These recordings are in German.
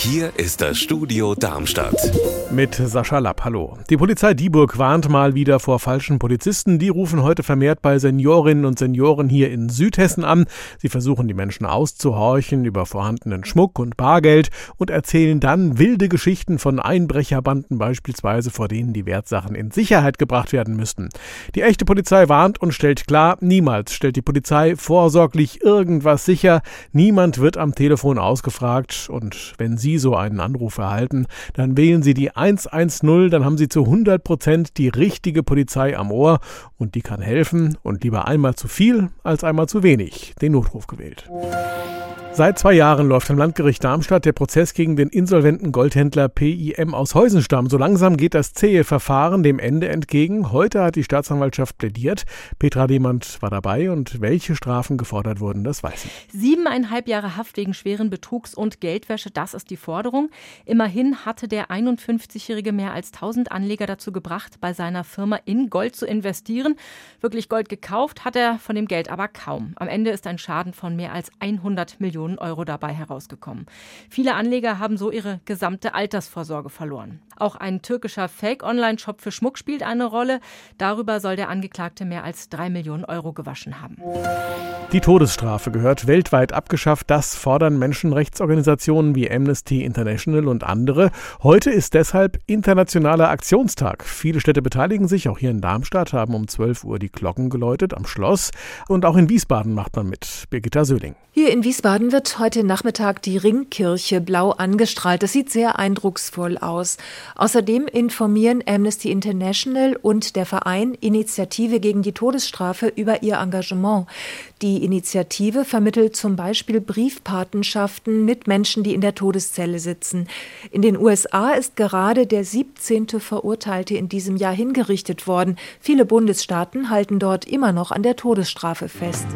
Hier ist das Studio Darmstadt. Mit Sascha Lapp, hallo. Die Polizei Dieburg warnt mal wieder vor falschen Polizisten. Die rufen heute vermehrt bei Seniorinnen und Senioren hier in Südhessen an. Sie versuchen die Menschen auszuhorchen über vorhandenen Schmuck und Bargeld und erzählen dann wilde Geschichten von Einbrecherbanden beispielsweise, vor denen die Wertsachen in Sicherheit gebracht werden müssten. Die echte Polizei warnt und stellt klar, niemals stellt die Polizei vorsorglich irgendwas sicher. Niemand wird am Telefon ausgefragt und wenn Sie Sie so einen Anruf erhalten, dann wählen Sie die 110, dann haben Sie zu 100 Prozent die richtige Polizei am Ohr und die kann helfen und lieber einmal zu viel als einmal zu wenig den Notruf gewählt. Seit zwei Jahren läuft am Landgericht Darmstadt der Prozess gegen den insolventen Goldhändler PIM aus Heusenstamm. So langsam geht das zähe Verfahren dem Ende entgegen. Heute hat die Staatsanwaltschaft plädiert. Petra Demand war dabei und welche Strafen gefordert wurden, das weiß sie. Siebeneinhalb Jahre Haft wegen schweren Betrugs und Geldwäsche, das ist die Forderung. Immerhin hatte der 51-Jährige mehr als 1000 Anleger dazu gebracht, bei seiner Firma in Gold zu investieren. Wirklich Gold gekauft hat er von dem Geld aber kaum. Am Ende ist ein Schaden von mehr als 100 Millionen Euro dabei herausgekommen. Viele Anleger haben so ihre gesamte Altersvorsorge verloren. Auch ein türkischer Fake-Online-Shop für Schmuck spielt eine Rolle. Darüber soll der Angeklagte mehr als drei Millionen Euro gewaschen haben. Die Todesstrafe gehört weltweit abgeschafft. Das fordern Menschenrechtsorganisationen wie Amnesty International und andere. Heute ist deshalb internationaler Aktionstag. Viele Städte beteiligen sich. Auch hier in Darmstadt haben um 12 Uhr die Glocken geläutet am Schloss. Und auch in Wiesbaden macht man mit. Birgitta Söhling. Hier in Wiesbaden wird heute Nachmittag die Ringkirche blau angestrahlt. Das sieht sehr eindrucksvoll aus. Außerdem informieren Amnesty International und der Verein Initiative gegen die Todesstrafe über ihr Engagement. Die Initiative vermittelt zum Beispiel Briefpatenschaften mit Menschen, die in der Todeszelle sitzen. In den USA ist gerade der 17. Verurteilte in diesem Jahr hingerichtet worden. Viele Bundesstaaten halten dort immer noch an der Todesstrafe fest.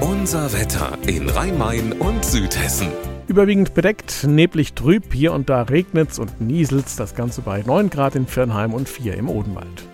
Unser Wetter in Rhein-Main und Südhessen. Überwiegend bedeckt, neblig trüb, hier und da regnet's und nieselt's, das Ganze bei 9 Grad in Firnheim und 4 im Odenwald.